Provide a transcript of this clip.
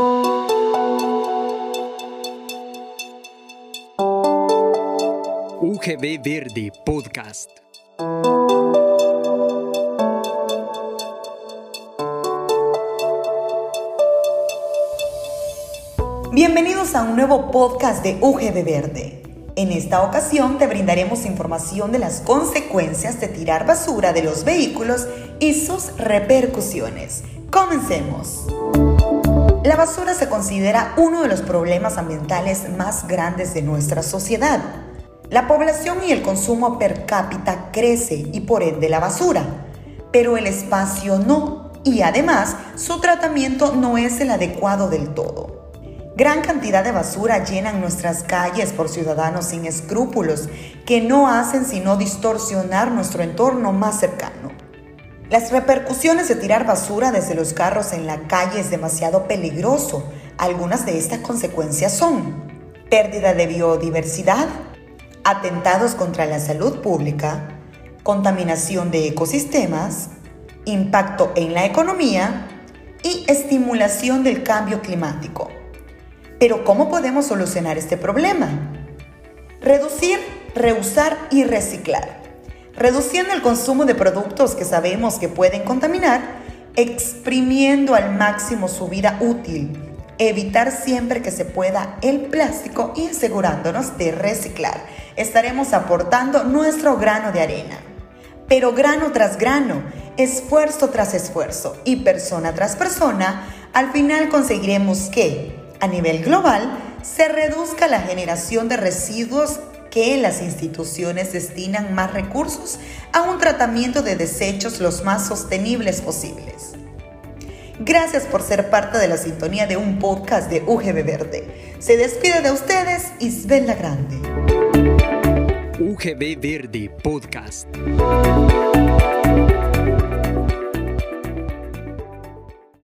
UGB Verde Podcast. Bienvenidos a un nuevo podcast de UGB Verde. En esta ocasión te brindaremos información de las consecuencias de tirar basura de los vehículos y sus repercusiones. Comencemos. La basura se considera uno de los problemas ambientales más grandes de nuestra sociedad. La población y el consumo per cápita crece y por ende la basura, pero el espacio no, y además su tratamiento no es el adecuado del todo. Gran cantidad de basura llenan nuestras calles por ciudadanos sin escrúpulos que no hacen sino distorsionar nuestro entorno más cercano. Las repercusiones de tirar basura desde los carros en la calle es demasiado peligroso. Algunas de estas consecuencias son pérdida de biodiversidad, atentados contra la salud pública, contaminación de ecosistemas, impacto en la economía y estimulación del cambio climático. Pero ¿cómo podemos solucionar este problema? Reducir, reusar y reciclar reduciendo el consumo de productos que sabemos que pueden contaminar, exprimiendo al máximo su vida útil, evitar siempre que se pueda el plástico y asegurándonos de reciclar. Estaremos aportando nuestro grano de arena. Pero grano tras grano, esfuerzo tras esfuerzo y persona tras persona, al final conseguiremos que, a nivel global, se reduzca la generación de residuos que las instituciones destinan más recursos a un tratamiento de desechos los más sostenibles posibles. Gracias por ser parte de la sintonía de un podcast de UGB Verde. Se despide de ustedes Isabel La Grande. UGB Verde Podcast.